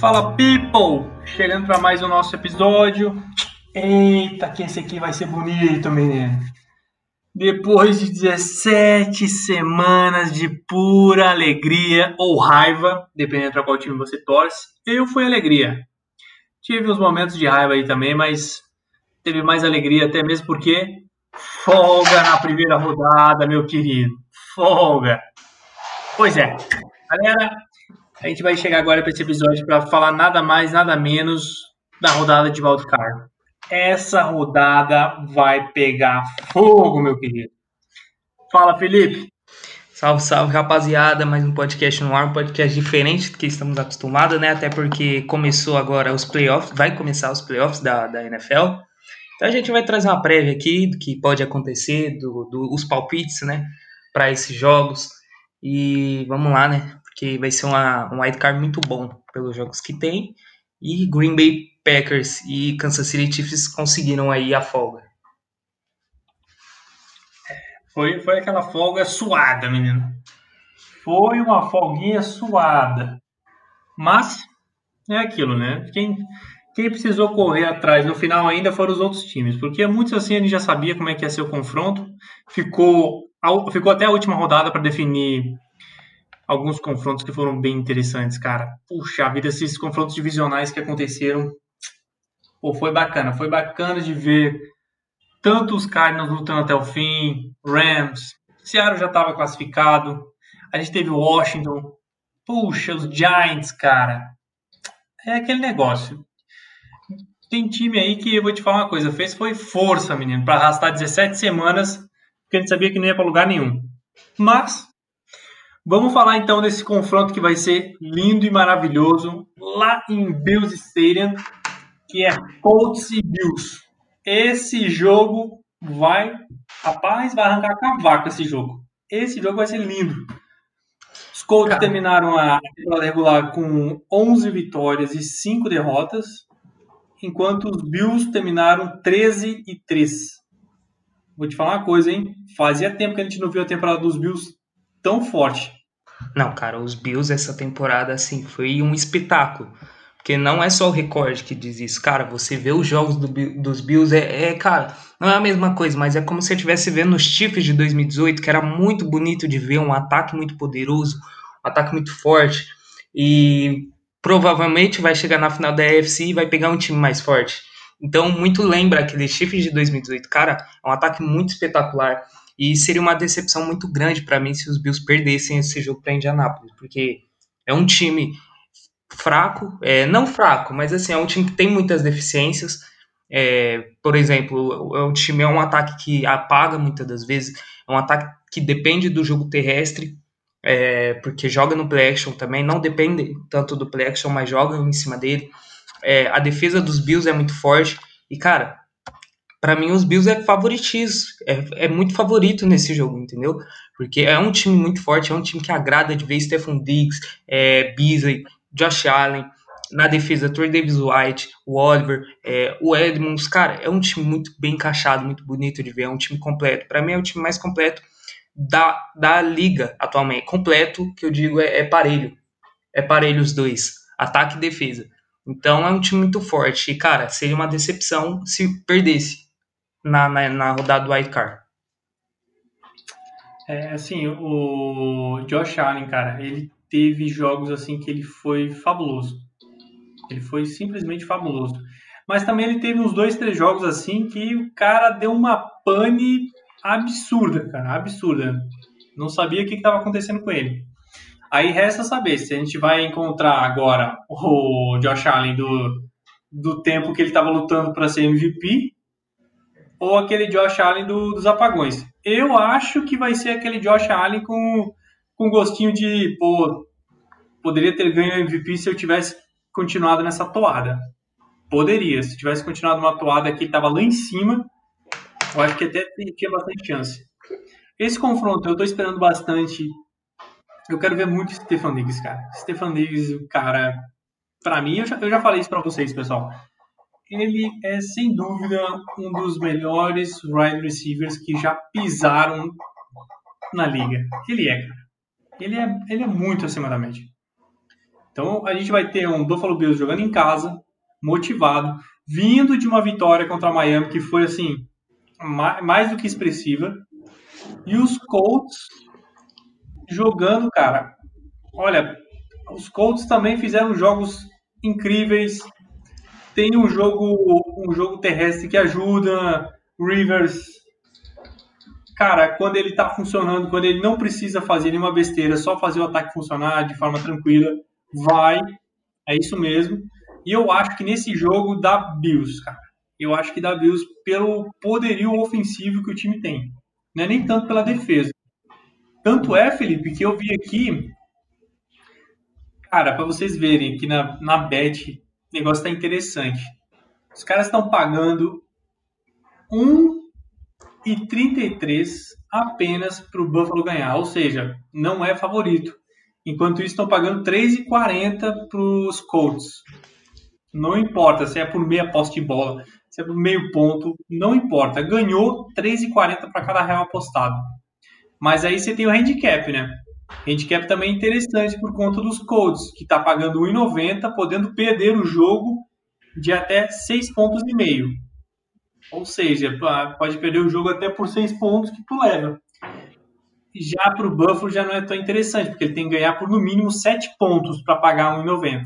Fala people! Chegando para mais um nosso episódio. Eita, que esse aqui vai ser bonito, menino. Depois de 17 semanas de pura alegria ou raiva, dependendo para qual time você torce, eu fui alegria. Tive uns momentos de raiva aí também, mas teve mais alegria até mesmo porque folga na primeira rodada, meu querido. Folga. Pois é. Galera, a gente vai chegar agora para esse episódio para falar nada mais, nada menos da rodada de wildcard. Essa rodada vai pegar fogo, meu querido. Fala, Felipe. Salve, salve, rapaziada. Mais um podcast no ar, um podcast diferente do que estamos acostumados, né? Até porque começou agora os playoffs, vai começar os playoffs da, da NFL. Então a gente vai trazer uma prévia aqui do que pode acontecer, dos do, palpites, né? Para esses jogos. E vamos lá, né? Que vai ser uma, um wildcard muito bom pelos jogos que tem. E Green Bay Packers e Kansas City Chiefs conseguiram aí a folga. Foi, foi aquela folga suada, menino. Foi uma folguinha suada. Mas é aquilo, né? Quem, quem precisou correr atrás no final ainda foram os outros times, porque muitos assim gente já sabia como é que ia ser o confronto. Ficou, ficou até a última rodada para definir alguns confrontos que foram bem interessantes, cara. Puxa a vida, esses confrontos divisionais que aconteceram. Pô, foi bacana. Foi bacana de ver tanto os Cardinals lutando até o fim, Rams, Seattle já estava classificado. A gente teve Washington. Puxa, os Giants, cara. É aquele negócio. Tem time aí que eu vou te falar uma coisa, fez foi força, menino, para arrastar 17 semanas, porque a gente sabia que não ia para lugar nenhum. Mas Vamos falar então desse confronto que vai ser lindo e maravilhoso lá em Bills Stadium, que é Colts e Bills. Esse jogo vai, rapaz, vai arrancar cavaco esse jogo. Esse jogo vai ser lindo. Os Colts Cara. terminaram a temporada regular com 11 vitórias e 5 derrotas, enquanto os Bills terminaram 13 e 3. Vou te falar uma coisa, hein? Fazia tempo que a gente não viu a temporada dos Bills tão forte. Não, cara, os Bills essa temporada, assim, foi um espetáculo. Porque não é só o recorde que diz isso. Cara, você vê os jogos do, dos Bills, é, é, cara, não é a mesma coisa, mas é como se eu estivesse vendo os Chiefs de 2018, que era muito bonito de ver, um ataque muito poderoso, um ataque muito forte. E provavelmente vai chegar na final da AFC e vai pegar um time mais forte. Então, muito lembra aquele Chiefs de 2018. Cara, é um ataque muito espetacular. E seria uma decepção muito grande para mim se os Bills perdessem esse jogo para Indianápolis, porque é um time fraco, é, não fraco, mas assim, é um time que tem muitas deficiências. É, por exemplo, é um time é um ataque que apaga muitas das vezes, é um ataque que depende do jogo terrestre, é, porque joga no play action também, não depende tanto do play action, mas joga em cima dele. É, a defesa dos Bills é muito forte e cara, para mim os Bills é favoritismo, é, é muito favorito nesse jogo, entendeu? Porque é um time muito forte, é um time que agrada de ver Stephen Diggs, é, Beasley, Josh Allen, na defesa, Troy Davis White, o Oliver, é, o Edmonds, cara, é um time muito bem encaixado, muito bonito de ver, é um time completo. Para mim é o time mais completo da, da liga atualmente. Completo, que eu digo, é, é parelho. É parelho os dois, ataque e defesa. Então é um time muito forte. E, cara, seria uma decepção se perdesse na, na, na rodada do Wildcard. É, assim, o Josh Allen, cara, ele teve jogos assim que ele foi fabuloso. Ele foi simplesmente fabuloso. Mas também ele teve uns dois, três jogos assim que o cara deu uma pane absurda, cara, absurda. Não sabia o que estava acontecendo com ele. Aí resta saber se a gente vai encontrar agora o Josh Allen do, do tempo que ele estava lutando para ser MVP ou aquele Josh Allen do, dos apagões. Eu acho que vai ser aquele Josh Allen com, com gostinho de, pô, poderia ter ganho MVP se eu tivesse continuado nessa toada. Poderia, se tivesse continuado uma toada que estava lá em cima, eu acho que até tinha bastante chance. Esse confronto eu estou esperando bastante. Eu quero ver muito Stefan Diggs, cara. Stefan Diggs, o cara, para mim, eu já, eu já falei isso para vocês, pessoal ele é sem dúvida um dos melhores wide receivers que já pisaram na liga. Ele é, cara. Ele é, ele é muito acima da média. Então a gente vai ter um Buffalo Bills jogando em casa, motivado, vindo de uma vitória contra a Miami que foi assim mais do que expressiva, e os Colts jogando, cara. Olha, os Colts também fizeram jogos incríveis. Tem um jogo, um jogo terrestre que ajuda. Rivers, cara, quando ele tá funcionando, quando ele não precisa fazer nenhuma besteira, só fazer o ataque funcionar de forma tranquila, vai. É isso mesmo. E eu acho que nesse jogo dá Bills, cara. Eu acho que dá Bills pelo poderio ofensivo que o time tem. Não é nem tanto pela defesa. Tanto é, Felipe, que eu vi aqui. Cara, para vocês verem que na, na bet o negócio tá interessante. Os caras estão pagando 1,33 apenas para o Buffalo ganhar, ou seja, não é favorito. Enquanto isso, estão pagando 3,40 para os Colts. Não importa se é por meia posse de bola, se é por meio ponto, não importa. Ganhou 3,40 para cada real apostado. Mas aí você tem o handicap, né? Handicap também é interessante por conta dos Colts, que está pagando 1,90, podendo perder o jogo de até 6 pontos e meio. Ou seja, pode perder o jogo até por 6 pontos que tu leva. Já para o Buffalo já não é tão interessante, porque ele tem que ganhar por no mínimo 7 pontos para pagar 1,90.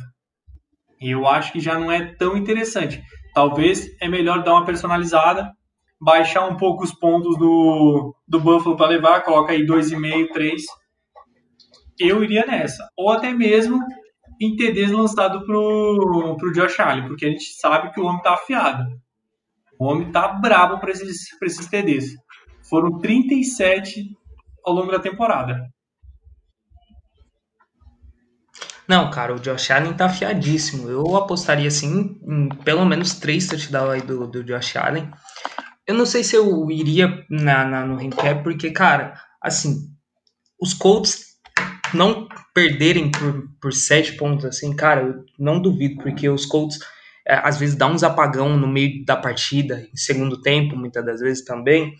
Eu acho que já não é tão interessante. Talvez é melhor dar uma personalizada, baixar um pouco os pontos do, do Buffalo para levar, coloca aí 2,5, 3. Eu iria nessa. Ou até mesmo em TDs lançado pro, pro Josh Allen, porque a gente sabe que o homem tá afiado. O homem tá brabo para esses, esses TDs. Foram 37 ao longo da temporada. Não, cara, o Josh Allen tá afiadíssimo. Eu apostaria, assim, em pelo menos três touchdowns aí do, do Josh Allen. Eu não sei se eu iria na, na, no handicap, porque, cara, assim, os Colts não perderem por, por sete pontos, assim, cara, eu não duvido, porque os Colts é, às vezes dá uns apagão no meio da partida, em segundo tempo, muitas das vezes também.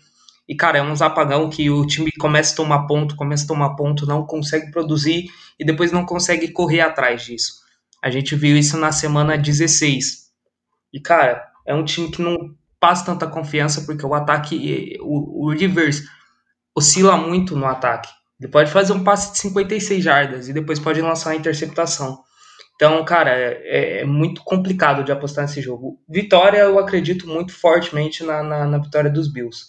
E, cara, é uns apagão que o time começa a tomar ponto, começa a tomar ponto, não consegue produzir e depois não consegue correr atrás disso. A gente viu isso na semana 16. E, cara, é um time que não passa tanta confiança porque o ataque, o, o Rivers oscila muito no ataque. Ele pode fazer um passe de 56 jardas e depois pode lançar uma interceptação. Então, cara, é, é, muito complicado de apostar nesse jogo. Vitória, eu acredito muito fortemente na, na, na vitória dos Bills.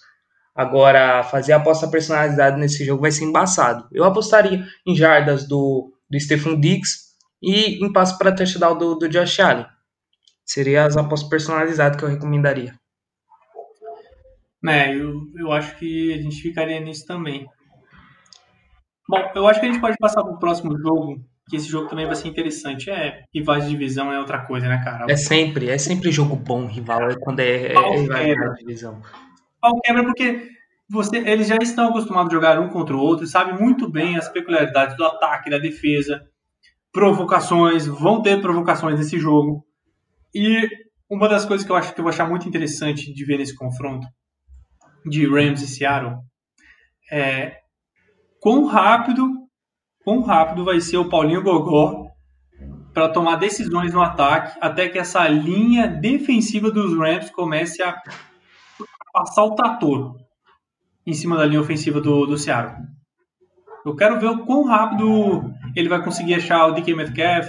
Agora, fazer a aposta personalizada nesse jogo vai ser embaçado. Eu apostaria em jardas do, do Stephen Diggs e em passe para touchdown do, do Josh Allen. Seria as apostas personalizadas que eu recomendaria. É, eu, eu acho que a gente ficaria nisso também. Bom, eu acho que a gente pode passar para o próximo jogo, que esse jogo também vai ser interessante. É, rivais de divisão é outra coisa, né, cara? É sempre, é sempre jogo bom, rival, é quando é, é, é de divisão pau quebra porque você, eles já estão acostumados a jogar um contra o outro sabem muito bem as peculiaridades do ataque, da defesa, provocações, vão ter provocações nesse jogo. E uma das coisas que eu acho que eu vou achar muito interessante de ver nesse confronto de Rams e Seattle é quão rápido, quão rápido vai ser o Paulinho Gogó para tomar decisões no ataque até que essa linha defensiva dos Rams comece a passar o trator em cima da linha ofensiva do, do Seattle. Eu quero ver o quão rápido ele vai conseguir achar o DK Metcalf,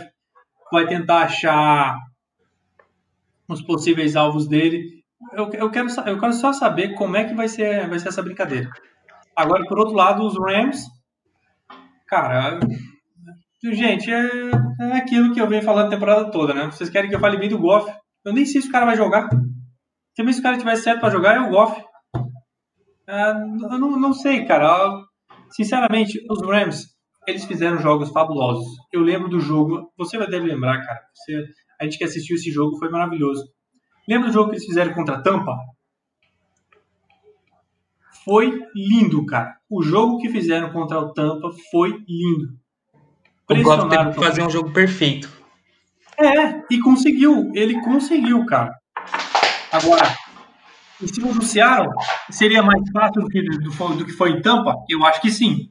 vai tentar achar os possíveis alvos dele. Eu, eu, quero, eu quero só saber como é que vai ser, vai ser essa brincadeira. Agora, por outro lado, os Rams, cara, gente, é, é aquilo que eu venho falando a temporada toda, né? Vocês querem que eu fale bem do Goff? Eu nem sei se o cara vai jogar. Também se o cara tiver certo para jogar, é o Goff. É, eu não, não sei, cara. Sinceramente, os Rams, eles fizeram jogos fabulosos. Eu lembro do jogo, você vai deve lembrar, cara. Você, a gente que assistiu esse jogo foi maravilhoso. Lembra do jogo que eles fizeram contra a Tampa? Foi lindo, cara. O jogo que fizeram contra o Tampa foi lindo. O Goff teve que fazer um jogo perfeito. É, e conseguiu. Ele conseguiu, cara. Agora, em cima do Seattle, seria mais fácil do que, do, do que foi em Tampa? Eu acho que sim.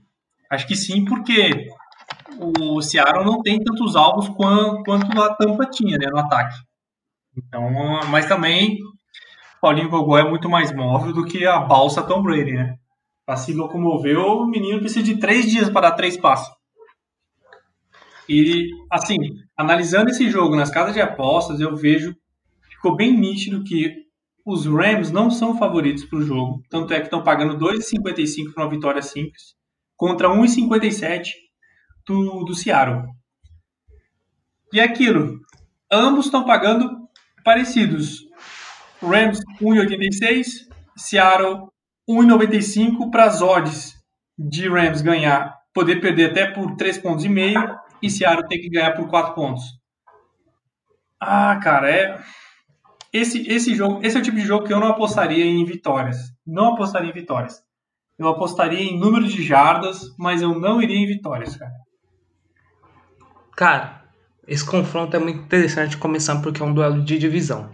Acho que sim, porque o Seattle não tem tantos alvos quanto, quanto a Tampa tinha, né, no ataque. Então, mas também Paulinho Gogó é muito mais móvel do que a balsa Tom Brady, né? Para se locomover, o menino precisa de três dias para dar três passos. E, assim, analisando esse jogo nas casas de apostas, eu vejo, ficou bem nítido que os Rams não são favoritos para o jogo. Tanto é que estão pagando 2,55 para uma vitória simples, contra 1,57 do, do Seattle. E é aquilo. Ambos estão pagando parecidos. Rams 1,86, Seattle 1,95 para as odds de Rams ganhar, poder perder até por 3 pontos e meio e Seattle ter que ganhar por 4 pontos. Ah, cara, é esse esse jogo, esse é o tipo de jogo que eu não apostaria em vitórias. Não apostaria em vitórias. Eu apostaria em número de jardas, mas eu não iria em vitórias, cara. Cara, esse confronto é muito interessante começando porque é um duelo de divisão.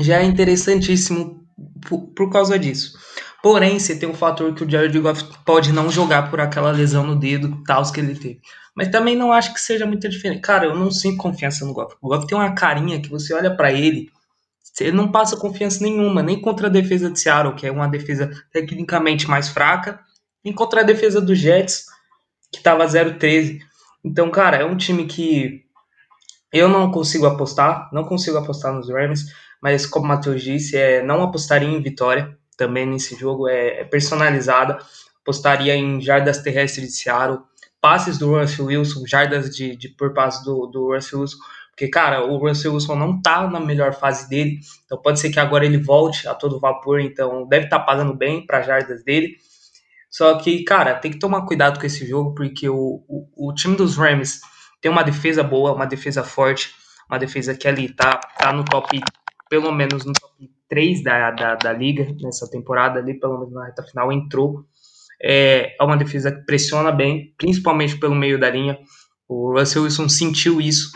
Já é interessantíssimo por, por causa disso. Porém, você tem o fator que o Jared Goff pode não jogar por aquela lesão no dedo, tal que ele teve. Mas também não acho que seja muito diferente. Cara, eu não sinto confiança no Goff. O Goff tem uma carinha que você olha para ele, você não passa confiança nenhuma, nem contra a defesa de Seattle, que é uma defesa tecnicamente mais fraca, nem contra a defesa do Jets, que estava 0-13. Então, cara, é um time que eu não consigo apostar, não consigo apostar nos Rams, mas como o Matheus disse, é, não apostaria em vitória também nesse jogo, é, é personalizada, apostaria em jardas terrestres de Seattle, passes do Russell Wilson, jardas de, de por passe do, do Russell Wilson, porque, cara, o Russell Wilson não tá na melhor fase dele, então pode ser que agora ele volte a todo vapor, então deve estar tá pagando bem para jardas dele, só que, cara, tem que tomar cuidado com esse jogo, porque o, o, o, time dos Rams tem uma defesa boa, uma defesa forte, uma defesa que ali tá, tá no top, pelo menos no top 3 da, da, da liga nessa temporada ali, pelo menos na reta final, entrou. É, é uma defesa que pressiona bem, principalmente pelo meio da linha. O Russell Wilson sentiu isso.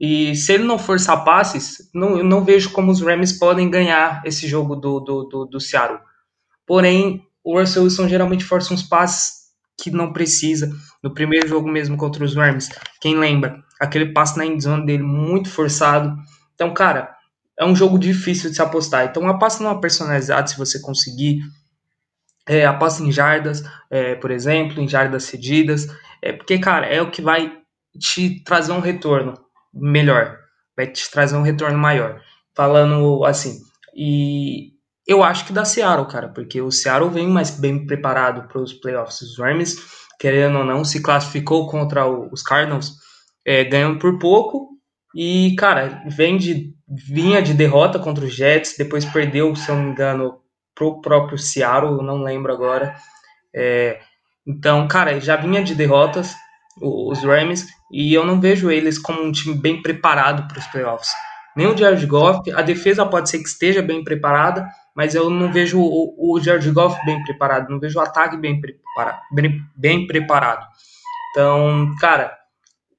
E se ele não forçar passes, não, eu não vejo como os Rams podem ganhar esse jogo do, do, do, do Seattle. Porém, o Russell Wilson geralmente força uns passes que não precisa. No primeiro jogo mesmo contra os Rams, quem lembra? Aquele passe na endzone dele muito forçado. Então, cara, é um jogo difícil de se apostar. Então, aposta numa personalizada se você conseguir. É, aposta em jardas, é, por exemplo, em jardas cedidas. É, porque, cara, é o que vai te trazer um retorno melhor. Vai te trazer um retorno maior. Falando assim. E eu acho que da Seattle, cara, porque o Seattle vem mais bem preparado para os playoffs. Os Rams, querendo ou não, se classificou contra os Cardinals, é, ganhando por pouco. E, cara, vem de, vinha de derrota contra os Jets, depois perdeu, se eu não me engano, pro próprio Seattle, não lembro agora. É, então, cara, já vinha de derrotas, os Rams, e eu não vejo eles como um time bem preparado para os playoffs. Nem o Jared Goff, a defesa pode ser que esteja bem preparada, mas eu não vejo o, o Jared Goff bem preparado, não vejo o ataque bem, prepara, bem, bem preparado. Então, cara,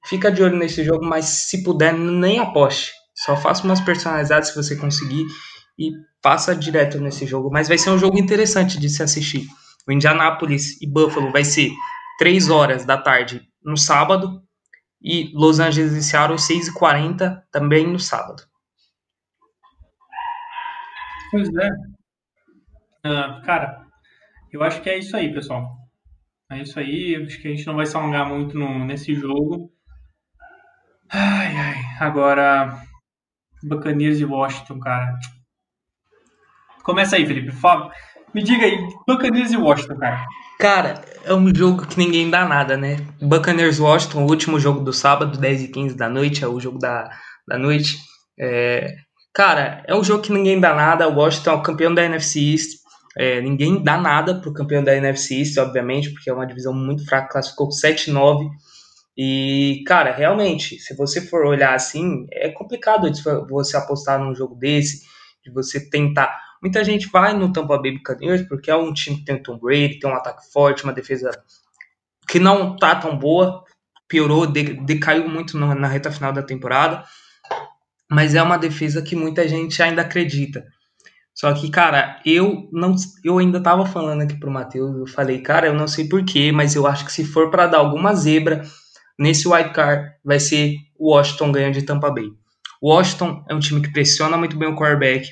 fica de olho nesse jogo, mas se puder, nem aposte. Só faça umas personalizadas se você conseguir e passa direto nesse jogo. Mas vai ser um jogo interessante de se assistir. O Indianapolis e Buffalo vai ser 3 horas da tarde no sábado e Los Angeles e Seattle 6h40 também no sábado. Pois é. Uh, cara, eu acho que é isso aí, pessoal. É isso aí. Acho que a gente não vai se alongar muito no, nesse jogo. Ai, ai. Agora, Buccaneers e Washington, cara. Começa aí, Felipe. Fala. Me diga aí, Buccaneers e Washington, cara. Cara, é um jogo que ninguém dá nada, né? Buccaneers Washington, o último jogo do sábado, 10 e 15 da noite, é o jogo da, da noite. É, Cara, é um jogo que ninguém dá nada. O Washington é o campeão da NFC East. É, ninguém dá nada pro campeão da NFC East, obviamente, porque é uma divisão muito fraca, classificou 7-9. E, cara, realmente, se você for olhar assim, é complicado você apostar num jogo desse, de você tentar. Muita gente vai no Tampa Bay Buccaneers porque é um time que tem o Tom Brady, tem um ataque forte, uma defesa que não tá tão boa, piorou, decaiu muito na reta final da temporada mas é uma defesa que muita gente ainda acredita. Só que, cara, eu não eu ainda tava falando aqui pro Matheus, eu falei, cara, eu não sei porquê, mas eu acho que se for para dar alguma zebra nesse wild card vai ser o Washington ganhando de Tampa Bay. O Washington é um time que pressiona muito bem o quarterback,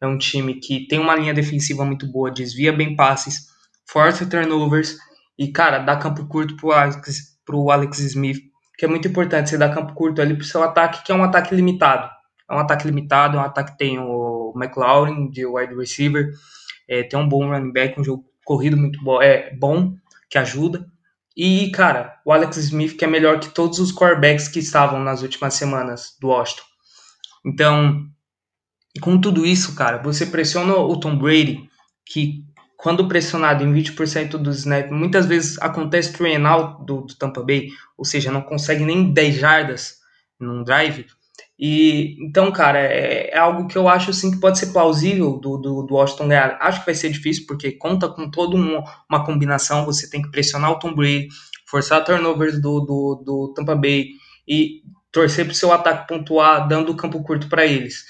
é um time que tem uma linha defensiva muito boa, desvia bem passes, força turnovers e, cara, dá campo curto pro Alex, pro Alex Smith, que é muito importante você dar campo curto ali pro seu ataque, que é um ataque limitado. É um ataque limitado, é um ataque que tem o McLaurin de wide receiver, é, tem um bom running back, um jogo corrido muito bom, é bom, que ajuda. E, cara, o Alex Smith que é melhor que todos os quarterbacks que estavam nas últimas semanas do Washington. Então, com tudo isso, cara, você pressiona o Tom Brady, que quando pressionado em 20% dos snaps, muitas vezes acontece three out do, do Tampa Bay, ou seja, não consegue nem 10 jardas num drive. E então, cara, é, é, algo que eu acho assim que pode ser plausível do, do, do, Washington ganhar. Acho que vai ser difícil, porque conta com toda uma, uma combinação. Você tem que pressionar o Tom Brady, forçar turnovers do, do, do Tampa Bay e torcer para o seu ataque pontuar, dando o campo curto para eles.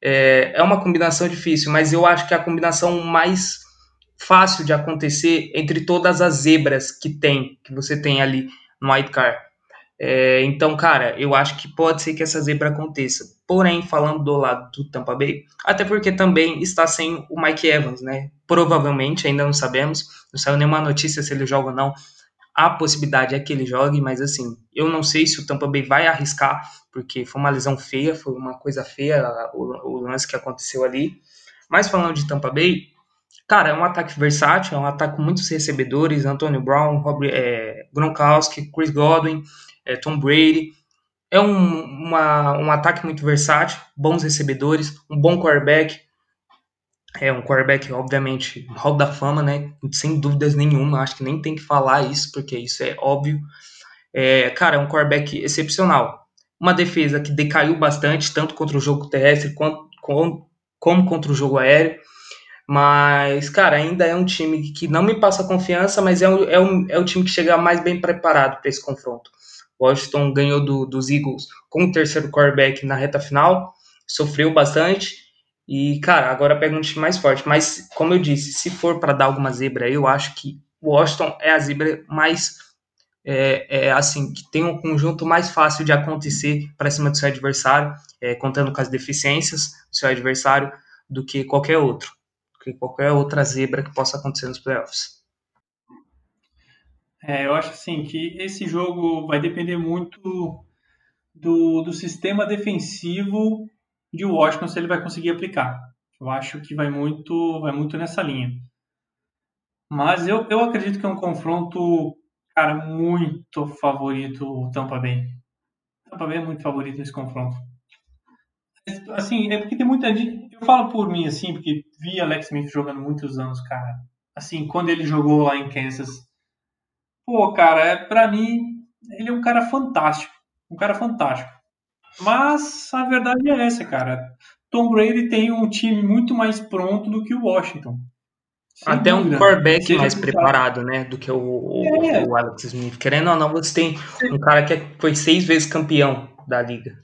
É, é uma combinação difícil, mas eu acho que é a combinação mais fácil de acontecer entre todas as zebras que tem, que você tem ali no White Car. É, então, cara, eu acho que pode ser que essa zebra aconteça. Porém, falando do lado do Tampa Bay, até porque também está sem o Mike Evans, né? Provavelmente, ainda não sabemos, não saiu nenhuma notícia se ele joga ou não. A possibilidade é que ele jogue, mas assim, eu não sei se o Tampa Bay vai arriscar, porque foi uma lesão feia, foi uma coisa feia o, o lance que aconteceu ali. Mas falando de Tampa Bay, cara, é um ataque versátil, é um ataque com muitos recebedores, Antonio Brown, Rob, é, Gronkowski, Chris Godwin, é, Tom Brady. É um, uma, um ataque muito versátil, bons recebedores, um bom quarterback. É um quarterback, obviamente, hall da fama, né? Sem dúvidas nenhuma. Acho que nem tem que falar isso, porque isso é óbvio. É, cara, é um quarterback excepcional. Uma defesa que decaiu bastante, tanto contra o jogo terrestre quanto, como, como contra o jogo aéreo. Mas, cara, ainda é um time que não me passa confiança, mas é, é, é o time que chega mais bem preparado para esse confronto. Washington ganhou do, dos Eagles com o terceiro quarterback na reta final, sofreu bastante. E, cara, agora pega um time mais forte. Mas, como eu disse, se for para dar alguma zebra, eu acho que Washington é a zebra mais. É, é, assim, que tem um conjunto mais fácil de acontecer para cima do seu adversário, é, contando com as deficiências do seu adversário, do que qualquer outro, do que qualquer outra zebra que possa acontecer nos playoffs. É, eu acho assim que esse jogo vai depender muito do, do sistema defensivo de Washington se ele vai conseguir aplicar. Eu acho que vai muito, vai muito nessa linha. Mas eu, eu acredito que é um confronto, cara, muito favorito o Tampa Bay. Tampa Bay é muito favorito nesse confronto. Assim, é porque tem muita gente. Eu falo por mim, assim, porque vi Alex Smith jogando muitos anos, cara. Assim, quando ele jogou lá em Kansas, Pô, cara, é, pra mim, ele é um cara fantástico. Um cara fantástico. Mas a verdade é essa, cara. Tom Brady tem um time muito mais pronto do que o Washington. Até dúvida. um quarterback mais preparado, né? Do que o, o, é. o, Alex Smith. Querendo ou não, você tem um cara que foi seis vezes campeão da liga.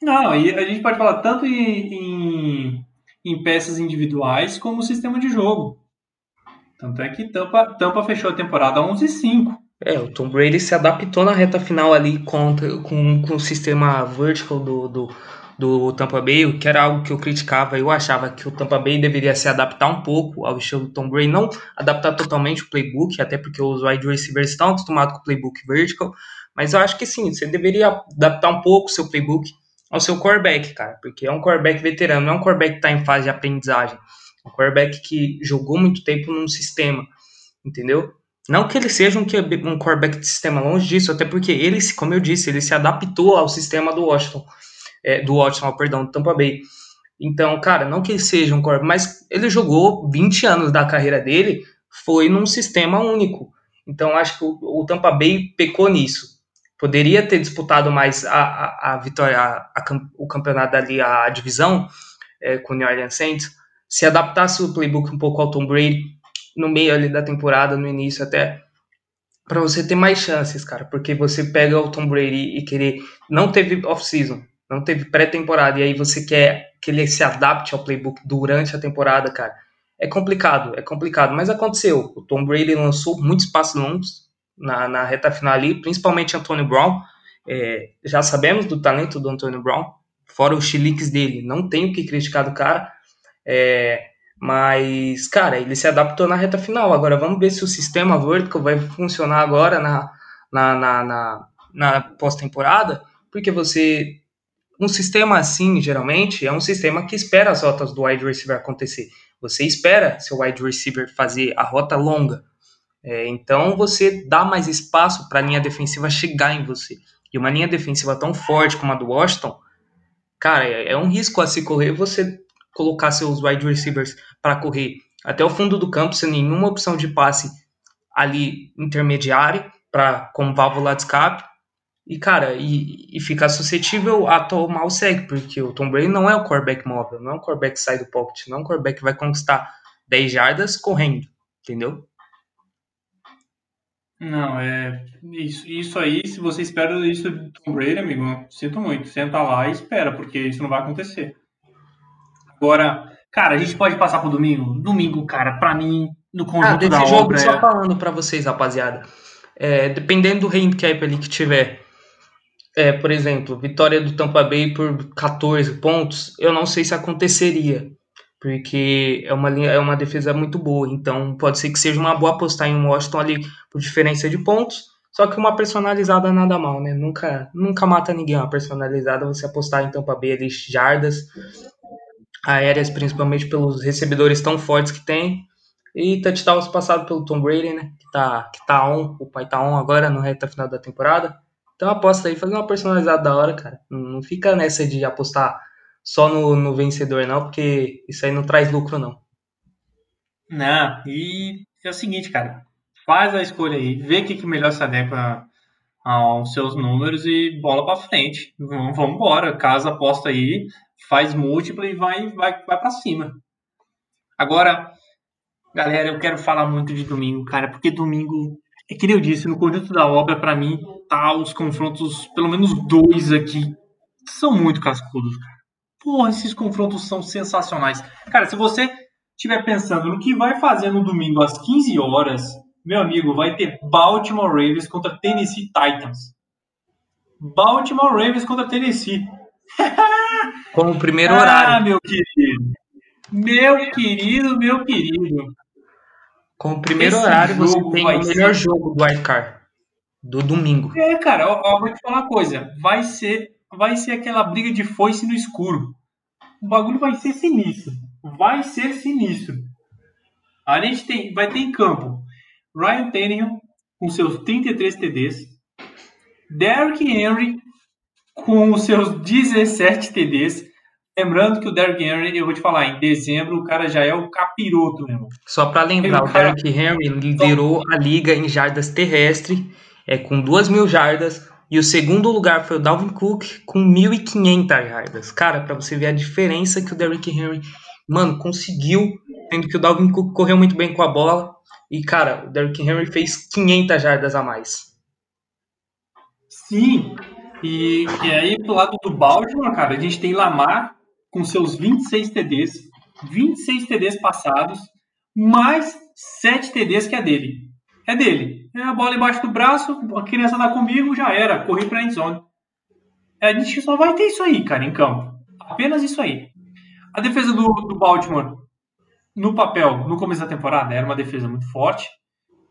Não, e a gente pode falar tanto em, em, em peças individuais como sistema de jogo. Tanto é que Tampa, Tampa fechou a temporada 11-5. É, o Tom Brady se adaptou na reta final ali contra, com, com o sistema vertical do, do, do Tampa Bay, que era algo que eu criticava. Eu achava que o Tampa Bay deveria se adaptar um pouco ao estilo do Tom Brady, não adaptar totalmente o playbook, até porque os wide receivers estão acostumados com o playbook vertical. Mas eu acho que sim, você deveria adaptar um pouco o seu playbook ao seu quarterback, cara, porque é um quarterback veterano, não é um quarterback que está em fase de aprendizagem. Um quarterback que jogou muito tempo num sistema, entendeu? Não que ele seja um, um quarterback de sistema, longe disso, até porque ele, como eu disse, ele se adaptou ao sistema do Washington, é, do Washington, perdão, do Tampa Bay. Então, cara, não que ele seja um quarterback, mas ele jogou 20 anos da carreira dele, foi num sistema único. Então, acho que o, o Tampa Bay pecou nisso. Poderia ter disputado mais a, a, a vitória, a, a, o campeonato ali, a divisão, é, com o New Orleans Saints, se adaptasse o playbook um pouco ao Tom Brady no meio ali da temporada, no início até, para você ter mais chances, cara, porque você pega o Tom Brady e querer não teve off-season, não teve pré-temporada e aí você quer que ele se adapte ao playbook durante a temporada, cara. É complicado, é complicado, mas aconteceu. O Tom Brady lançou muitos passos longos, na, na reta final ali, principalmente Antônio Brown. É, já sabemos do talento do Antônio Brown, fora os chiliques dele, não tenho que criticar do cara. É, mas, cara, ele se adaptou na reta final. Agora vamos ver se o sistema vertical vai funcionar agora na, na, na, na, na pós-temporada, porque você. Um sistema assim, geralmente, é um sistema que espera as rotas do wide receiver acontecer. Você espera seu wide receiver fazer a rota longa. É, então você dá mais espaço para a linha defensiva chegar em você. E uma linha defensiva tão forte como a do Washington, cara, é, é um risco a se correr você colocar seus wide receivers para correr até o fundo do campo sem nenhuma opção de passe ali intermediária para como válvula de escape e cara e, e ficar suscetível a tomar o sec porque o Tom Brady não é o quarterback móvel não é um quarterback que sai do pocket não é um quarterback que vai conquistar 10 jardas correndo entendeu não, é isso, isso aí, se você espera isso do Tom Brady, amigo, sinto muito. Senta lá e espera, porque isso não vai acontecer. Agora, cara, a gente pode passar pro domingo? Domingo, cara, pra mim, no conjunto ah, desse da jogo, obra... Só é... falando pra vocês, rapaziada. É, dependendo do handicap ali que tiver, é, por exemplo, vitória do Tampa Bay por 14 pontos, eu não sei se aconteceria, porque é uma, linha, é uma defesa muito boa, então pode ser que seja uma boa apostar em Washington ali por diferença de pontos, só que uma personalizada nada mal, né? Nunca, nunca mata ninguém uma personalizada, você apostar em Tampa Bay ali, jardas, aéreas, principalmente pelos recebedores tão fortes que tem. E touchdowns passado pelo Tom Brady, né? Que tá, que tá on, o pai tá on agora no reta final da temporada. Então aposta aí, fazer uma personalizada da hora, cara. Não fica nessa de apostar só no, no vencedor, não, porque isso aí não traz lucro, não. Não, e é o seguinte, cara. Faz a escolha aí, vê o que, que melhor se adequa aos seus números e bola para frente. Vamos embora. Casa aposta aí, faz múltipla e vai, vai, vai para cima. Agora, galera, eu quero falar muito de domingo, cara, porque domingo, é que eu disse, no conjunto da obra, para mim, tá os confrontos, pelo menos dois aqui, são muito cascudos, cara. Porra, esses confrontos são sensacionais. Cara, se você estiver pensando no que vai fazer no domingo às 15 horas, meu amigo, vai ter Baltimore Ravens contra Tennessee Titans. Baltimore Ravens contra Tennessee. Como o primeiro ah, horário. Ah, meu querido. Meu querido, meu querido. Com o primeiro Esse horário, você tem o melhor ser... jogo do Wildcard. Do domingo. É, cara, eu, eu vou te falar uma coisa. Vai ser, vai ser aquela briga de foice no escuro. O bagulho vai ser sinistro. Vai ser sinistro. A gente tem, vai ter em campo Ryan Tannehill com seus 33 TDs. Derrick Henry com os seus 17 TDs. Lembrando que o Derrick Henry, eu vou te falar, em dezembro o cara já é o capiroto, meu irmão. Só para lembrar, o, cara... Derrick Henry liderou a liga em jardas terrestres, é, com 2 mil jardas, e o segundo lugar foi o Dalvin Cook com 1.500 jardas. Cara, para você ver a diferença que o Derrick Henry, mano, conseguiu, tendo que o Dalvin Cook correu muito bem com a bola. E, cara, o Derrick Henry fez 500 jardas a mais. Sim, e, e aí, pro lado do Baltimore, cara, a gente tem Lamar com seus 26 TDs, 26 TDs passados, mais 7 TDs que é dele. É dele. É a bola embaixo do braço, a criança tá comigo, já era, corri pra endzone. É, a gente só vai ter isso aí, cara, em campo. Apenas isso aí. A defesa do, do Baltimore, no papel, no começo da temporada, era uma defesa muito forte.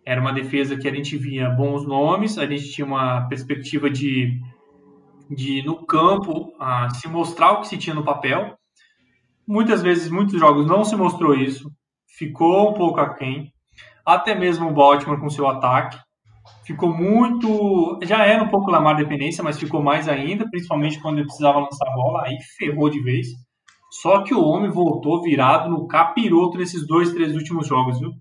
Era uma defesa que a gente via bons nomes, a gente tinha uma perspectiva de de no campo se mostrar o que se tinha no papel. Muitas vezes, muitos jogos não se mostrou isso, ficou um pouco aquém. Até mesmo o Baltimore com seu ataque ficou muito. Já era um pouco Lamar dependência, mas ficou mais ainda, principalmente quando ele precisava lançar a bola, aí ferrou de vez. Só que o homem voltou virado no capiroto nesses dois, três últimos jogos, viu?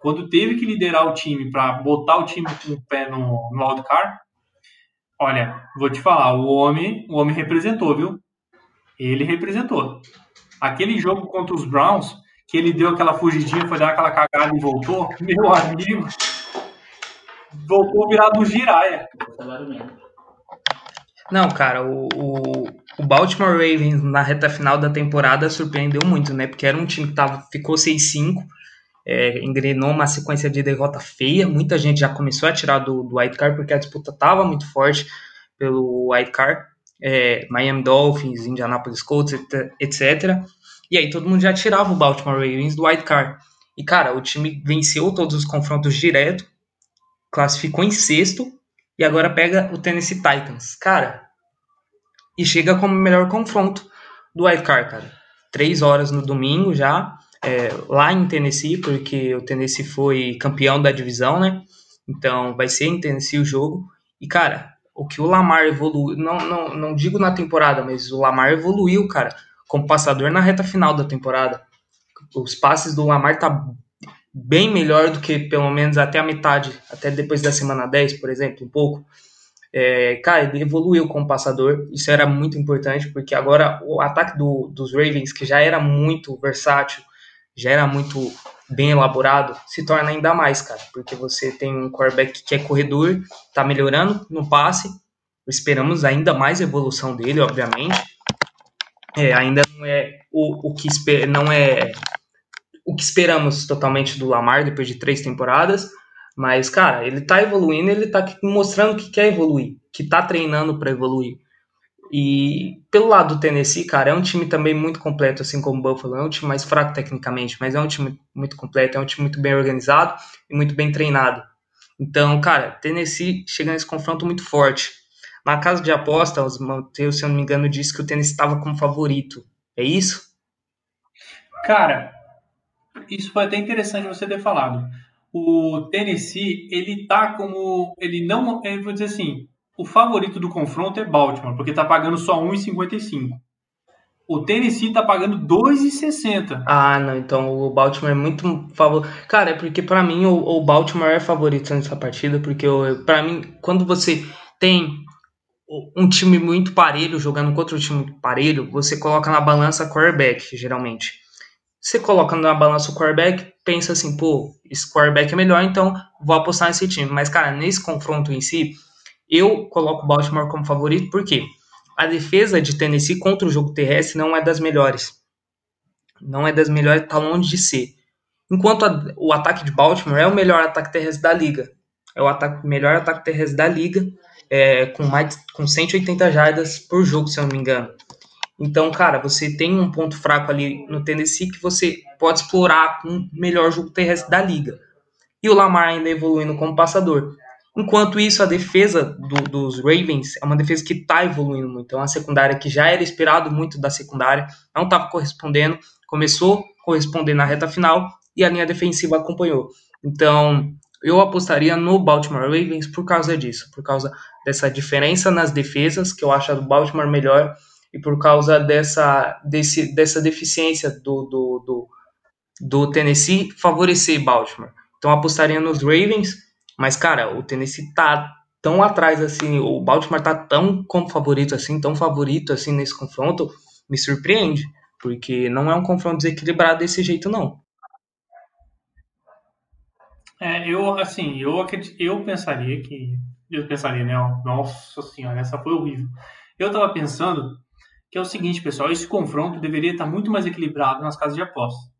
Quando teve que liderar o time para botar o time com o pé no, no wildcard, Olha, vou te falar, o homem, o homem representou, viu? Ele representou. Aquele jogo contra os Browns, que ele deu aquela fugidinha, foi dar aquela cagada e voltou, meu amigo, voltou virado no giraia. Não, cara, o, o, o, Baltimore Ravens na reta final da temporada surpreendeu muito, né? Porque era um time que tava, ficou 6-5 é, engrenou uma sequência de derrota feia. Muita gente já começou a tirar do, do wildcard porque a disputa estava muito forte pelo wildcard. É, Miami Dolphins, Indianapolis Colts, etc. E aí todo mundo já tirava o Baltimore Ravens do wildcard. E, cara, o time venceu todos os confrontos direto, classificou em sexto e agora pega o Tennessee Titans. Cara, e chega como melhor confronto do wildcard, cara. Três horas no domingo já, é, lá em Tennessee, porque o Tennessee foi campeão da divisão, né? Então vai ser em Tennessee o jogo. E, cara, o que o Lamar evoluiu, não, não, não digo na temporada, mas o Lamar evoluiu, cara, como passador na reta final da temporada. Os passes do Lamar tá bem melhor do que pelo menos até a metade, até depois da semana 10, por exemplo, um pouco. É, cara, ele evoluiu como passador, isso era muito importante, porque agora o ataque do, dos Ravens, que já era muito versátil, já era muito bem elaborado, se torna ainda mais, cara, porque você tem um quarterback que é corredor, tá melhorando no passe, esperamos ainda mais evolução dele, obviamente. É, ainda não é o, o que não é o que esperamos totalmente do Lamar depois de três temporadas. Mas, cara, ele tá evoluindo, ele tá mostrando que quer evoluir, que tá treinando para evoluir. E pelo lado do Tennessee, cara, é um time também muito completo, assim como o Buffalo. É um time mais fraco tecnicamente, mas é um time muito completo, é um time muito bem organizado e muito bem treinado. Então, cara, Tennessee chega nesse confronto muito forte. Na casa de aposta, os Mateus, se eu não me engano, disse que o Tennessee estava como favorito. É isso? Cara, isso foi até interessante você ter falado. O Tennessee, ele tá como. Ele não. Eu vou dizer assim: o favorito do confronto é Baltimore, porque tá pagando só 1,55. O Tennessee tá pagando 2,60. Ah, não, então o Baltimore é muito favorito. Cara, é porque para mim o, o, Baltimore é favorito nessa partida, porque para mim, quando você tem um time muito parelho jogando contra um time parelho, você coloca na balança quarterback, geralmente. Você coloca na balança o quarterback, pensa assim, pô, esse quarterback é melhor, então vou apostar nesse time. Mas, cara, nesse confronto em si, eu coloco o Baltimore como favorito, porque a defesa de Tennessee contra o jogo terrestre não é das melhores. Não é das melhores, tá longe de ser. Enquanto a, o ataque de Baltimore é o melhor ataque terrestre da liga. É o ataque, melhor ataque terrestre da liga, é, com mais com 180 jardas por jogo, se eu não me engano. Então, cara, você tem um ponto fraco ali no Tennessee que você pode explorar com o melhor jogo terrestre da liga. E o Lamar ainda evoluindo como passador. Enquanto isso, a defesa do, dos Ravens é uma defesa que está evoluindo muito. É uma secundária que já era esperado muito da secundária, não estava correspondendo, começou a corresponder na reta final e a linha defensiva acompanhou. Então, eu apostaria no Baltimore Ravens por causa disso, por causa dessa diferença nas defesas, que eu acho a do Baltimore melhor, e por causa dessa, desse, dessa deficiência do, do, do, do Tennessee favorecer Baltimore. Então apostaria nos Ravens, mas cara, o Tennessee tá tão atrás assim, o Baltimore tá tão como favorito assim, tão favorito assim nesse confronto, me surpreende, porque não é um confronto desequilibrado desse jeito não. É, eu assim, eu eu pensaria que eu pensaria, né, nossa senhora, essa foi horrível. Eu tava pensando que é o seguinte, pessoal, esse confronto deveria estar muito mais equilibrado nas casas de apostas,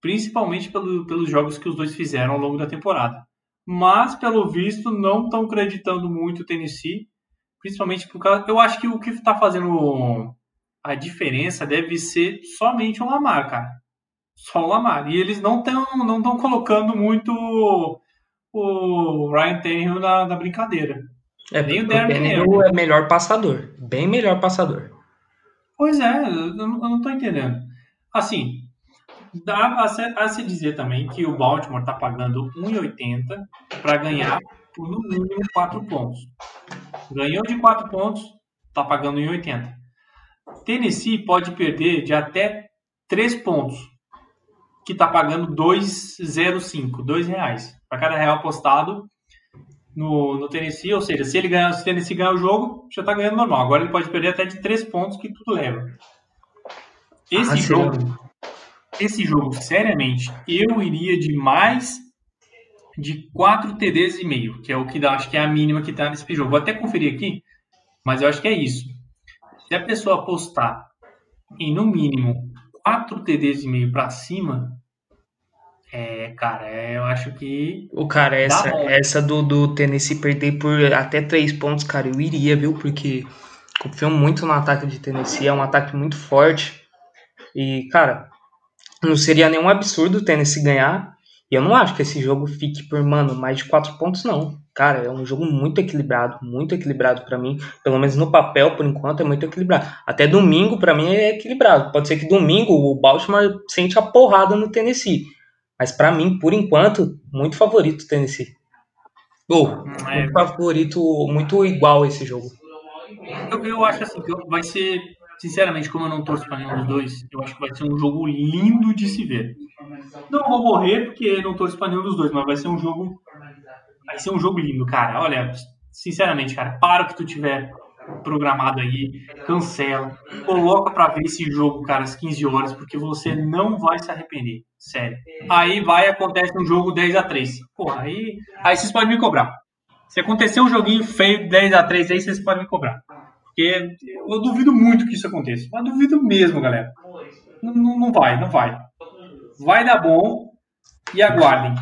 principalmente pelo, pelos jogos que os dois fizeram ao longo da temporada. Mas, pelo visto, não estão acreditando muito o Tennessee, principalmente por causa. Eu acho que o que está fazendo a diferença deve ser somente o Lamar, cara. Só o Lamar. E eles não estão não tão colocando muito o Ryan Tannehill na, na brincadeira. É, Nem o Darren é melhor passador. Bem melhor passador. Pois é, eu não estou entendendo. Assim, dá a se, a se, dizer também que o Baltimore está pagando 1,80 para ganhar por no mínimo 4 pontos. Ganhou de 4 pontos, está pagando 1,80. Tennessee pode perder de até 3 pontos, que está pagando 2,05, 2 reais. Para cada real apostado, no, no Tennessee, ou seja, se ele ganhar, se o Tennessee ganhar o jogo, já está ganhando normal. Agora ele pode perder até de três pontos que tudo leva. Esse ah, jogo, sim. esse jogo, seriamente, eu iria de mais de 4 TDs e meio, que é o que dá, acho que é a mínima que está nesse jogo. Vou até conferir aqui, mas eu acho que é isso. Se a pessoa apostar em no mínimo 4 TDs e meio para cima, É, cara, é, eu acho que. O cara, essa, essa do, do Tennessee perder por até três pontos, cara, eu iria, viu? Porque confio muito no ataque de Tennessee, é um ataque muito forte. E, cara, não seria nenhum absurdo o Tennessee ganhar. E eu não acho que esse jogo fique por, mano, mais de quatro pontos, não. Cara, é um jogo muito equilibrado, muito equilibrado para mim. Pelo menos no papel, por enquanto, é muito equilibrado. Até domingo, para mim, é equilibrado. Pode ser que domingo o Baltimore sente a porrada no Tennessee. Mas para mim, por enquanto, muito favorito o Tennessee. Ou, oh, é... muito favorito, muito igual esse jogo. Eu, eu acho assim, que vai ser, sinceramente, como eu não torço para nenhum dos dois, eu acho que vai ser um jogo lindo de se ver. Não vou morrer porque não torço para nenhum dos dois, mas vai ser um jogo vai ser um jogo lindo, cara. Olha, sinceramente, cara, para o que tu tiver programado aí, cancela, coloca para ver esse jogo, cara, às 15 horas, porque você não vai se arrepender, sério. Aí vai acontece um jogo 10 a 3. Porra, aí aí vocês podem me cobrar. Se acontecer um joguinho feio 10 a 3 aí, vocês podem me cobrar. Porque eu duvido muito que isso aconteça. Mas duvido mesmo, galera. Não, não, não vai, não vai. Vai dar bom e aguardem.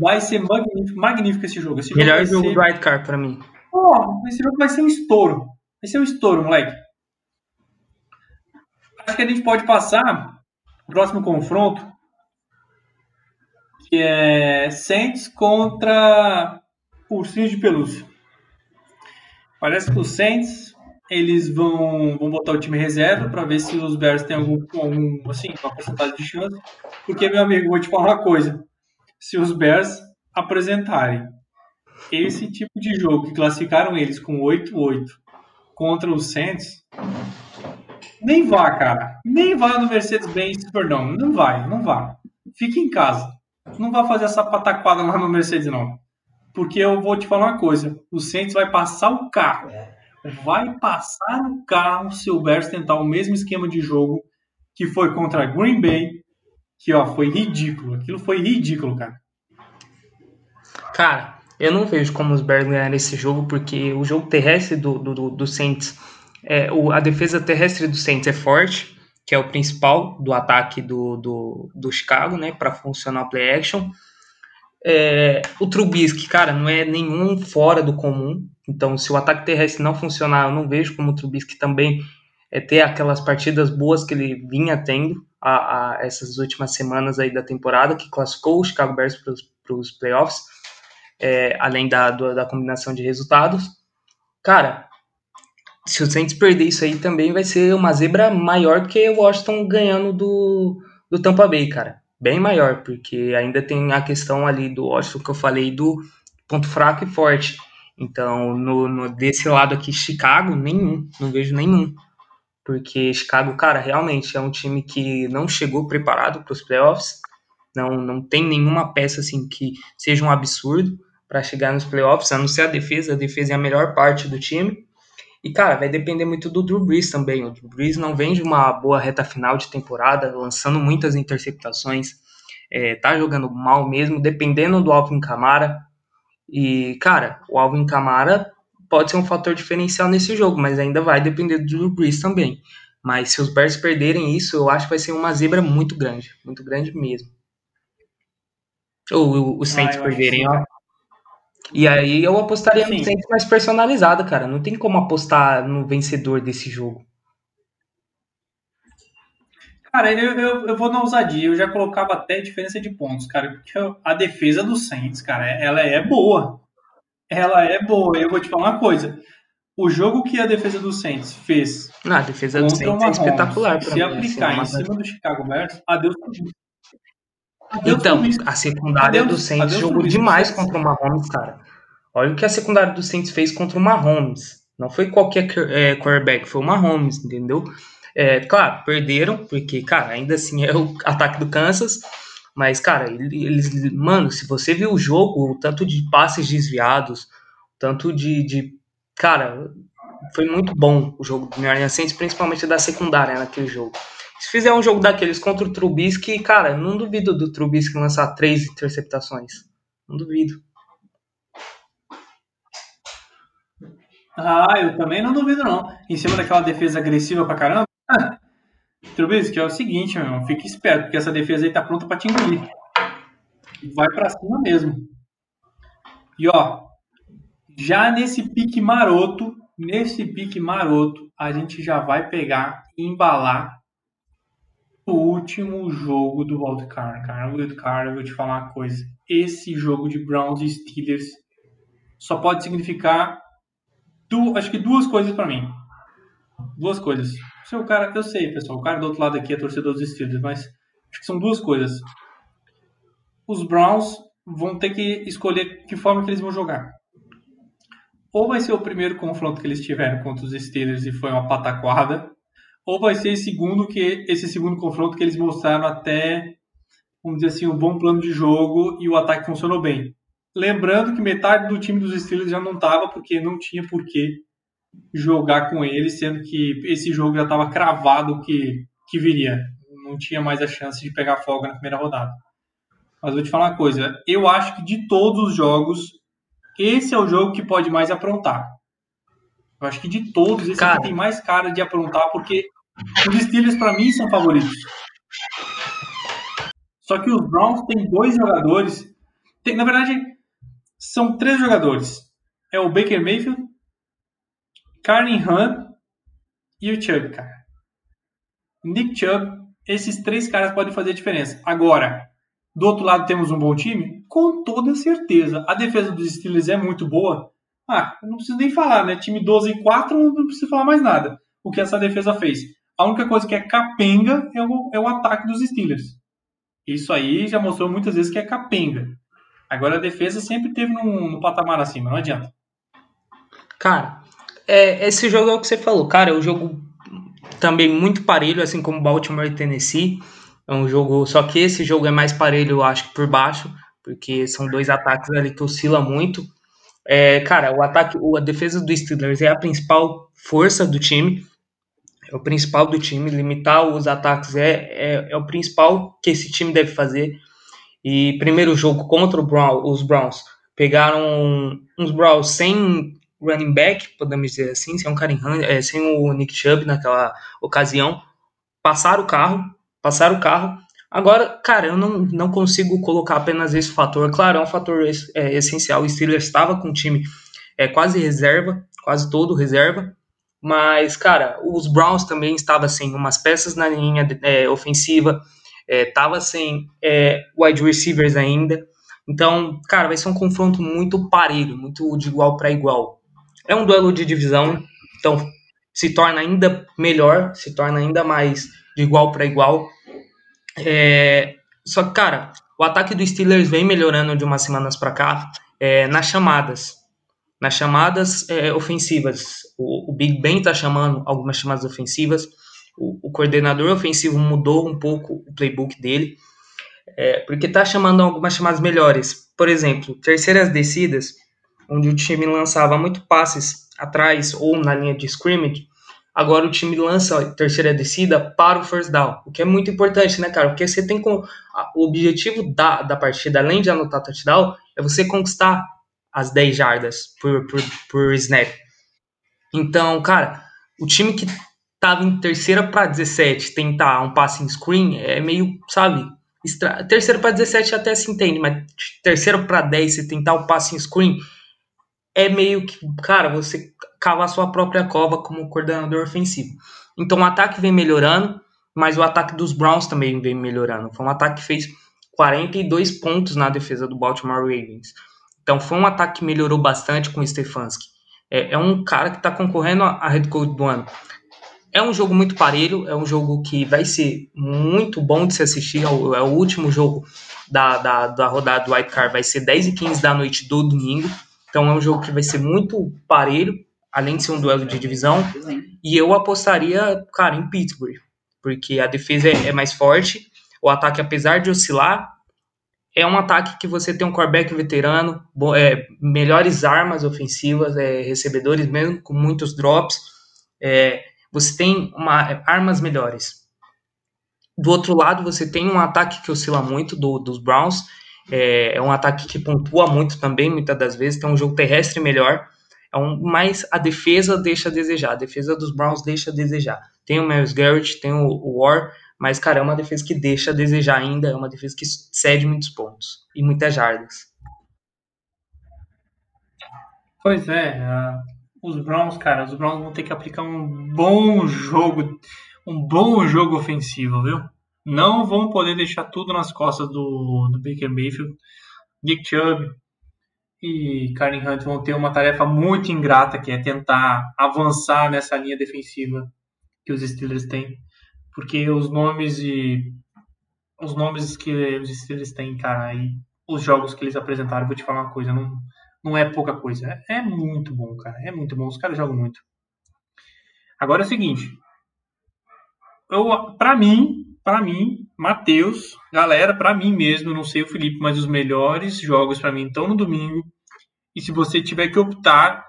Vai ser magnífico, magnífico esse jogo. Esse Melhor jogo, jogo ser... do Car pra mim. Oh, esse jogo vai ser um estouro. Vai ser um estouro, moleque. Acho que a gente pode passar o próximo confronto, que é Saints contra Ursinhos de Pelúcia. Parece que os Saints eles vão, vão botar o time reserva para ver se os Bears têm algum, algum assim, uma porcentagem de chance. Porque, meu amigo, vou te falar uma coisa. Se os Bears apresentarem esse tipo de jogo que classificaram eles com 8-8 contra os Saints, nem vá, cara. Nem vá no Mercedes-Benz Superdome. Não vai, não vá. Fique em casa. Não vá fazer essa pataquada lá no Mercedes, não. Porque eu vou te falar uma coisa. O Saints vai passar o carro. Vai passar o carro se o Bears tentar o mesmo esquema de jogo que foi contra Green Bay. Que, ó, foi ridículo. Aquilo foi ridículo, cara. Cara, eu não vejo como os Bears ganharem esse jogo, porque o jogo terrestre do, do, do Saints, é, o, a defesa terrestre do Saints é forte, que é o principal do ataque do, do, do Chicago, né, para funcionar o play action. É, o Trubisky, cara, não é nenhum fora do comum. Então, se o ataque terrestre não funcionar, eu não vejo como o Trubisky também é ter aquelas partidas boas que ele vinha tendo a, a essas últimas semanas aí da temporada, que classificou o Chicago Bears para os playoffs é, além da, da combinação de resultados. Cara, se o Saints perder isso aí também vai ser uma zebra maior que o Washington ganhando do, do Tampa Bay, cara. Bem maior, porque ainda tem a questão ali do Washington que eu falei do ponto fraco e forte. Então, no, no, desse lado aqui, Chicago, nenhum, não vejo nenhum. Porque Chicago, cara, realmente é um time que não chegou preparado para os playoffs, não, não tem nenhuma peça assim que seja um absurdo para chegar nos playoffs, a não ser a defesa. A defesa é a melhor parte do time. E, cara, vai depender muito do Drew Brees também. O Drew Brees não vem de uma boa reta final de temporada, lançando muitas interceptações. É, tá jogando mal mesmo, dependendo do Alvin Kamara. E, cara, o Alvin Kamara pode ser um fator diferencial nesse jogo, mas ainda vai depender do Drew Brees também. Mas se os Bears perderem isso, eu acho que vai ser uma zebra muito grande. Muito grande mesmo. Ou os Saints ah, perderem, ó. E aí eu apostaria Sim. no Saints mais personalizado, cara. Não tem como apostar no vencedor desse jogo. Cara, eu, eu, eu vou na ousadia. Eu já colocava até diferença de pontos, cara. Porque a defesa do Saints, cara, ela é boa. Ela é boa. Eu vou te falar uma coisa. O jogo que a defesa do Saints fez. Não, a defesa do Saints é espetacular. Se mim, aplicar assim, em cima do Chicago Bears, adeus então, a secundária Adeus, do Saints jogou demais contra o Mahomes, cara. Olha o que a secundária do Saints fez contra o Mahomes. Não foi qualquer é, quarterback, foi o Mahomes, entendeu? É, claro, perderam, porque, cara, ainda assim é o ataque do Kansas. Mas, cara, eles. Mano, se você viu o jogo, o tanto de passes desviados, tanto de. de cara, foi muito bom o jogo do New Orleans Saints, principalmente da secundária naquele jogo. Se fizer um jogo daqueles contra o Trubisky, cara, não duvido do Trubisky lançar três interceptações. Não duvido. Ah, eu também não duvido, não. Em cima daquela defesa agressiva pra caramba. Trubisky, é o seguinte, meu irmão, fique esperto, porque essa defesa aí tá pronta pra te engolir. vai para cima mesmo. E ó, já nesse pique maroto, nesse pique maroto, a gente já vai pegar embalar último jogo do wildcard, cara. O wildcard, eu vou te falar uma coisa. Esse jogo de Browns e Steelers só pode significar du acho que duas coisas para mim. Duas coisas. Se o cara, eu sei, pessoal, o cara do outro lado aqui é torcedor dos Steelers, mas acho que são duas coisas. Os Browns vão ter que escolher que forma que eles vão jogar. Ou vai ser o primeiro confronto que eles tiveram contra os Steelers e foi uma pataquada, ou vai ser esse segundo que esse segundo confronto que eles mostraram até vamos dizer assim, um bom plano de jogo e o ataque funcionou bem. Lembrando que metade do time dos Steelers já não estava porque não tinha por que jogar com eles, sendo que esse jogo já estava cravado que, que viria. Não tinha mais a chance de pegar folga na primeira rodada. Mas vou te falar uma coisa, eu acho que de todos os jogos, esse é o jogo que pode mais aprontar. Eu acho que de todos, esse cara, aqui tem mais cara de aprontar, porque os Steelers, para mim, são favoritos. Só que os Browns têm dois jogadores. Tem, na verdade, são três jogadores. É o Baker Mayfield, Karen Hunt e o Chubb, cara. Nick Chubb, esses três caras podem fazer a diferença. Agora, do outro lado temos um bom time? Com toda certeza. A defesa dos Steelers é muito boa. Ah, não preciso nem falar, né? Time 12 e 4, não preciso falar mais nada. O que essa defesa fez. A única coisa que é capenga é o, é o ataque dos Steelers. Isso aí já mostrou muitas vezes que é capenga. Agora a defesa sempre teve no, patamar acima, não adianta. Cara, é, esse jogo é o que você falou, cara, é um jogo também muito parelho, assim como Baltimore e Tennessee. É um jogo, só que esse jogo é mais parelho, eu acho, por baixo, porque são dois ataques ali que oscilam muito. É, cara, o ataque, a defesa do Steelers é a principal força do time é o principal do time. Limitar os ataques é, é, é o principal que esse time deve fazer. E primeiro jogo contra Brown, os Browns, pegaram uns Browns sem running back, podemos dizer assim, sem, um Karen é, sem o Nick Chubb naquela ocasião. Passaram o carro, passaram o carro. Agora, cara, eu não, não consigo colocar apenas esse fator. Claro, é um fator é, essencial. O Steelers estava com o time é, quase reserva, quase todo reserva. Mas, cara, os Browns também estavam sem umas peças na linha é, ofensiva, estava é, sem é, wide receivers ainda. Então, cara, vai ser um confronto muito parelho, muito de igual para igual. É um duelo de divisão, então se torna ainda melhor, se torna ainda mais de igual para igual. É, só que, cara, o ataque do Steelers vem melhorando de umas semanas para cá é, nas chamadas nas chamadas é, ofensivas. O, o, Big Ben está chamando algumas chamadas ofensivas. O, o, coordenador ofensivo mudou um pouco o playbook dele, é, porque está chamando algumas chamadas melhores. Por exemplo, terceiras descidas, onde o time lançava muito passes atrás ou na linha de scrimmage. Agora o time lança terceira descida para o first down, o que é muito importante, né, cara? Porque você tem com o objetivo da, da partida, além de anotar touchdown, é você conquistar as 10 jardas por, por, por snap. Então, cara, o time que tava em terceira para 17 tentar um passing screen é meio, sabe? Extra... Terceira para 17 até se entende, mas terceira para 10 você tentar o um passing screen é meio que, cara, você cavar sua própria cova como coordenador ofensivo. Então o ataque vem melhorando, mas o ataque dos Browns também vem melhorando. Foi um ataque que fez 42 pontos na defesa do Baltimore Ravens. Então foi um ataque que melhorou bastante com o Stefanski. É, é um cara que está concorrendo a, head coach do ano. É um jogo muito parelho, é um jogo que vai ser muito bom de se assistir. É o, é o último jogo da, da, da rodada do White Card, vai ser 10 e 15 da noite do domingo. Então é um jogo que vai ser muito parelho, além de ser um duelo de divisão. E eu apostaria, cara, em Pittsburgh, porque a defesa é, é mais forte. O ataque, apesar de oscilar, é um ataque que você tem um quarterback veterano, é, melhores armas ofensivas, é, recebedores mesmo com muitos drops, é, você tem uma, armas melhores. Do outro lado, você tem um ataque que oscila muito do, dos Browns, é, é, um ataque que pontua muito também, muitas das vezes, tem um jogo terrestre melhor, é um, mas a defesa deixa a desejar, a defesa dos Browns deixa a desejar. Tem o Miles Garrett, tem o, o War, Mas, cara, é uma defesa que deixa a desejar ainda, é uma defesa que cede muitos pontos e muitas jardas. Pois é, uh, os Browns, cara, os Browns vão ter que aplicar um bom jogo, um bom jogo ofensivo, viu? Não vão poder deixar tudo nas costas do, do Baker Mayfield. Nick Chubb e Karen Hunt vão ter uma tarefa muito ingrata, que é tentar avançar nessa linha defensiva que os Steelers têm porque os nomes e os nomes que Steelers têm, cara, e os jogos que eles apresentaram, vou te falar uma coisa, não, não é pouca coisa. É, é muito bom, cara. É muito bom. Os caras jogam muito. Agora é o seguinte. Eu, pra mim, para mim, Matheus, galera, para mim mesmo, não sei o Felipe, mas os melhores jogos para mim estão no domingo. E se você tiver que optar,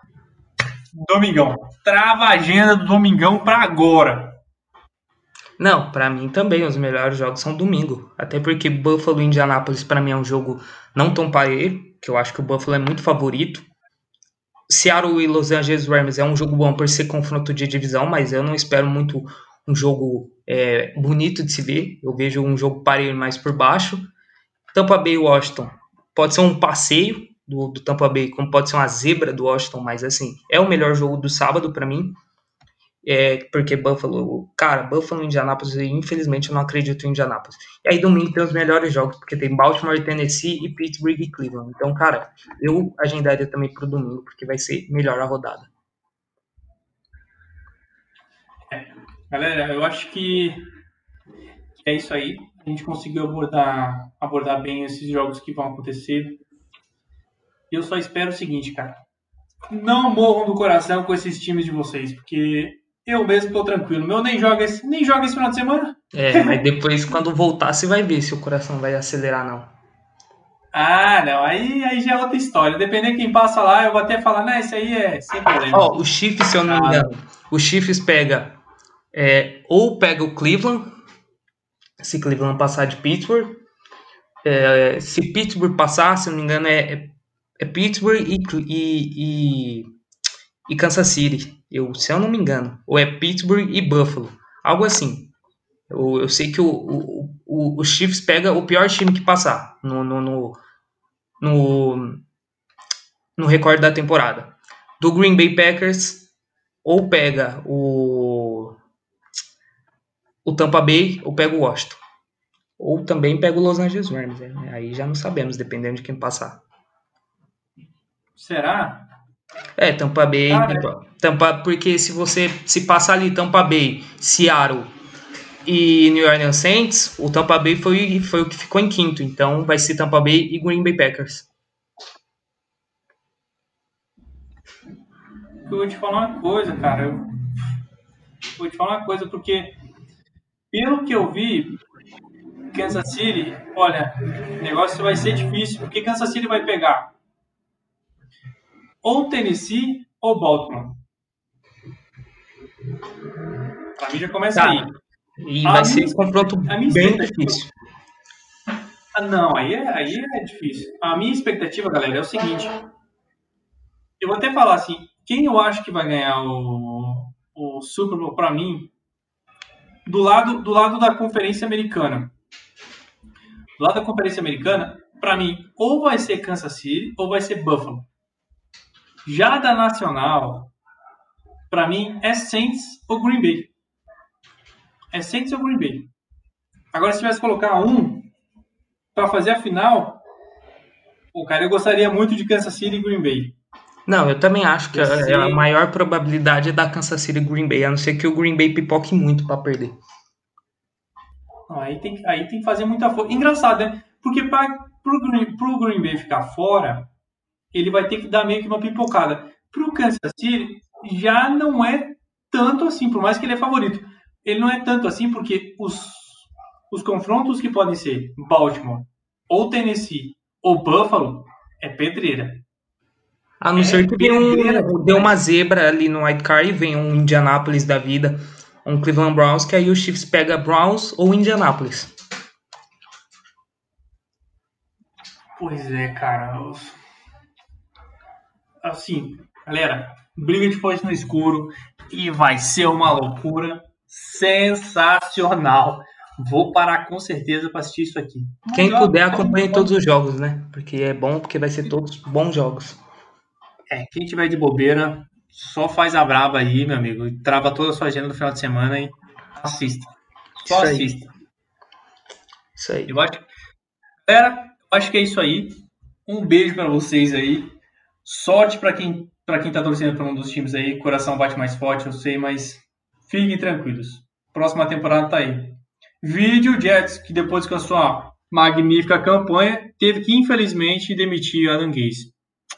domingão. Trava a agenda do domingão para agora. Não, para mim também os melhores jogos são domingo. Até porque Buffalo e Indianapolis para mim é um jogo não tão parelho, que eu acho que o Buffalo é muito favorito. Seattle e Los Angeles Rams é um jogo bom por ser confronto de divisão, mas eu não espero muito um jogo é, bonito de se ver. Eu vejo um jogo parelho mais por baixo. Tampa Bay e Washington pode ser um passeio do, do Tampa Bay, como pode ser uma zebra do Washington, mas assim, é o melhor jogo do sábado para mim. É, porque Buffalo, cara, Buffalo e Indianapolis, infelizmente eu não acredito em Indianapolis. E aí domingo tem os melhores jogos, porque tem Baltimore, Tennessee e Pittsburgh e Cleveland. Então, cara, eu agendaria também pro domingo, porque vai ser melhor a rodada. É, galera, eu acho que é isso aí. A gente conseguiu abordar, abordar bem esses jogos que vão acontecer. Eu só espero o seguinte, cara. Não morram do coração com esses times de vocês, porque eu mesmo tô tranquilo. Meu nem joga esse, nem joga esse final de semana. É, mas depois quando voltar você vai ver se o coração vai acelerar não. Ah, não, aí, aí já é outra história. Dependendo de quem passa lá, eu vou até falar, né, isso aí é sem problema. Ó, o Chiefs, se eu não me engano, o Chiefs pega é, ou pega o Cleveland, se Cleveland passar de Pittsburgh, é, se Pittsburgh passar, se não me engano, é, é, é Pittsburgh e, e, e, e Kansas City. Eu, se eu não me engano. Ou é Pittsburgh e Buffalo. Algo assim. Eu, eu sei que o, o, o, o Chiefs pega o pior time que passar no, no, no, no, no recorde da temporada. Do Green Bay Packers, ou pega o, o Tampa Bay, ou pega o Washington. Ou também pega o Los Angeles Rams. Né? Aí já não sabemos, dependendo de quem passar. Será? É, Tampa Bay. Cara, Tampa, porque se você se passar ali Tampa Bay, Seattle e New Orleans Saints, o Tampa Bay foi, foi o que ficou em quinto. Então vai ser Tampa Bay e Green Bay Packers. Eu vou te falar uma coisa, cara. Eu vou te falar uma coisa, porque pelo que eu vi, Kansas City, olha, o negócio vai ser difícil, porque Kansas City vai pegar ou Tennessee ou Baltimore. Pra mim já começa tá. aí. E a vai ser um confronto bem difícil. Ah, não, aí é, aí é difícil. A minha expectativa, galera, é o seguinte. Eu vou até falar assim, quem eu acho que vai ganhar o, o Super Bowl pra mim, do lado, do lado da Conferência Americana. Do lado da Conferência Americana, pra mim, ou vai ser Kansas City ou vai ser Buffalo. Já da Nacional, para mim, é Saints ou Green Bay. É Saints ou Green Bay. Agora, se tivesse que colocar um para fazer a final, o cara, eu gostaria muito de Kansas City e Green Bay. Não, eu também acho que a, a, maior probabilidade é da Kansas City e Green Bay, a não ser que o Green Bay pipoque muito para perder. Aí tem, aí tem que fazer muita força. Engraçado, né? Porque para pro Green, pro Green Bay ficar fora, ele vai ter que dar meio que uma pipocada. Pro Kansas City, já não é tanto assim, por mais que ele é favorito. Ele não é tanto assim porque os, os confrontos que podem ser Baltimore, ou Tennessee, ou Buffalo, é pedreira. A não é ser que dê, um, dê uma zebra ali no White Card e venha um Indianapolis da vida, um Cleveland Browns, que aí o Chiefs pega Browns ou Indianapolis. Pois é, cara. Assim, galera, briga de foice no escuro e vai ser uma loucura sensacional. Vou parar com certeza para assistir isso aqui. Quem puder, acompanhe todos os jogos, né? Porque é bom, porque vai ser todos bons jogos. É, quem tiver de bobeira, só faz a braba aí, meu amigo. E trava toda a sua agenda no final de semana e assista. Só isso assista. Aí. Isso aí. Eu acho, galera, eu acho que é isso aí. Um beijo para vocês aí. Sorte para quem para quem tá torcendo para um dos times aí. Coração bate mais forte, eu sei, mas fiquem tranquilos. Próxima temporada tá aí. Vídeo Jets, que depois com a sua magnífica campanha, teve que infelizmente demitir Adam Gaze.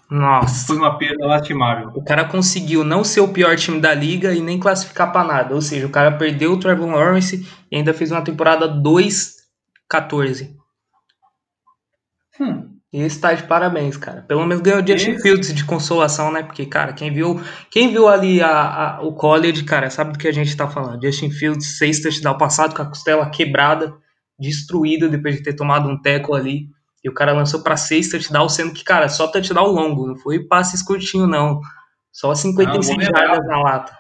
Nossa. Foi uma perda lastimável. O cara conseguiu não ser o pior time da liga e nem classificar para nada. Ou seja, o cara perdeu o Trevor Lawrence e ainda fez uma temporada 2-14. Hum. E está de parabéns, cara. Pelo menos ganhou o Justin Fields de consolação, né? Porque, cara, quem viu, quem viu ali a, a, o college, cara, sabe do que a gente tá falando. Justin Fields, seis touchdown passado com a costela quebrada, destruída depois de ter tomado um teco ali. E o cara lançou para seis touchdowns, sendo que, cara, só touchdown longo, não foi passes curtinho, não. Só 56 é jardas na lata.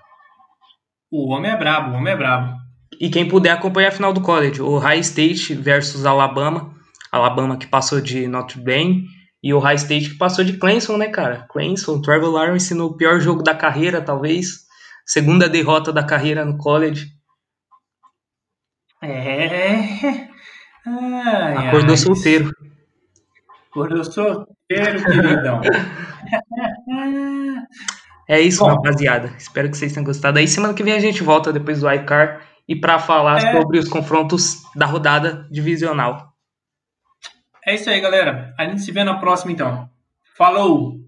O homem é brabo, o homem é brabo. E quem puder acompanhar a final do college, o High State versus Alabama. Alabama que passou de Notre Dame e o High State que passou de Clemson, né, cara? Clemson, Trevor Lawrence no pior jogo da carreira, talvez. Segunda derrota da carreira no college. É. Ai, Acordou ai. solteiro. Acordou solteiro, queridão. é isso, Bom, rapaziada. Espero que vocês tenham gostado. Aí semana que vem a gente volta depois do iCar e para falar é... sobre os confrontos da rodada divisional. É isso aí, galera. A gente se vê na próxima, então. Falou!